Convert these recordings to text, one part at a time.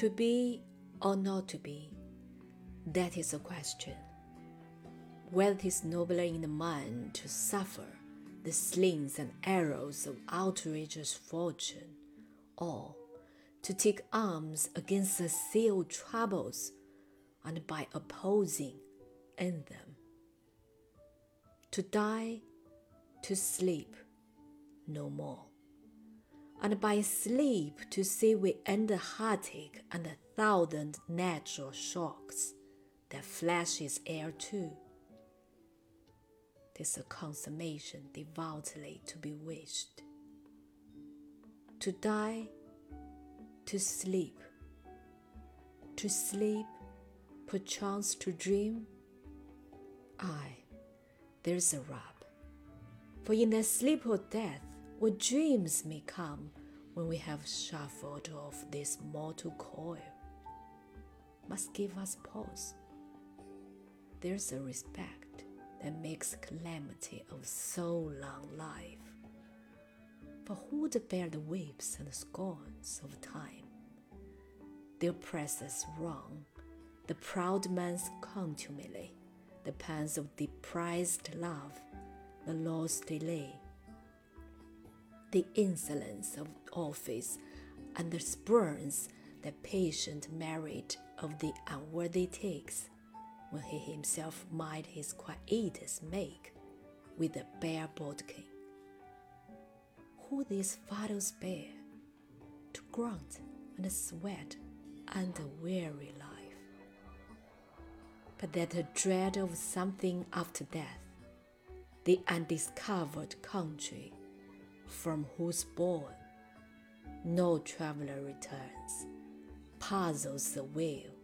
To be or not to be, that is the question. Whether it is nobler in the mind to suffer the slings and arrows of outrageous fortune, or to take arms against the sealed troubles and by opposing end them. To die, to sleep no more and by sleep to see we end the heartache and a thousand natural shocks that flashes heir to. Tis a consummation devoutly to be wished. To die, to sleep, to sleep, perchance to dream. Aye, there's a rub. For in that sleep or death, what dreams may come when we have shuffled off this mortal coil must give us pause. There's a respect that makes calamity of so long life. For who would bear the whips and scorns of time? The oppressor's wrong, the proud man's contumely, the pangs of deprised love, the law's delay the insolence of office and the spurns that patient merit of the unworthy takes when he himself might his quietus make with the bare bodkin. Who these fathers bear to grunt and sweat under weary life, but that the dread of something after death, the undiscovered country from whose bourne no traveler returns, puzzles the will,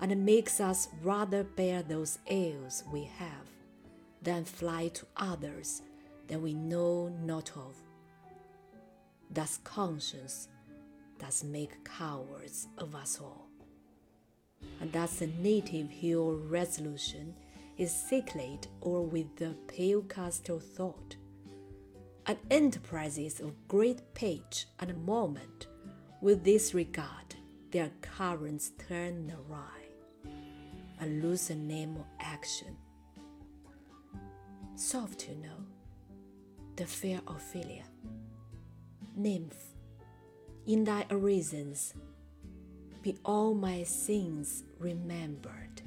and makes us rather bear those ills we have than fly to others that we know not of. Thus conscience does make cowards of us all, and thus the native hill resolution is sicklied or with the pale castle thought and enterprises of great pitch and moment will disregard their currents turn awry and lose the name of action. Soft to know, the fair Ophelia, nymph, in thy orisons be all my sins remembered.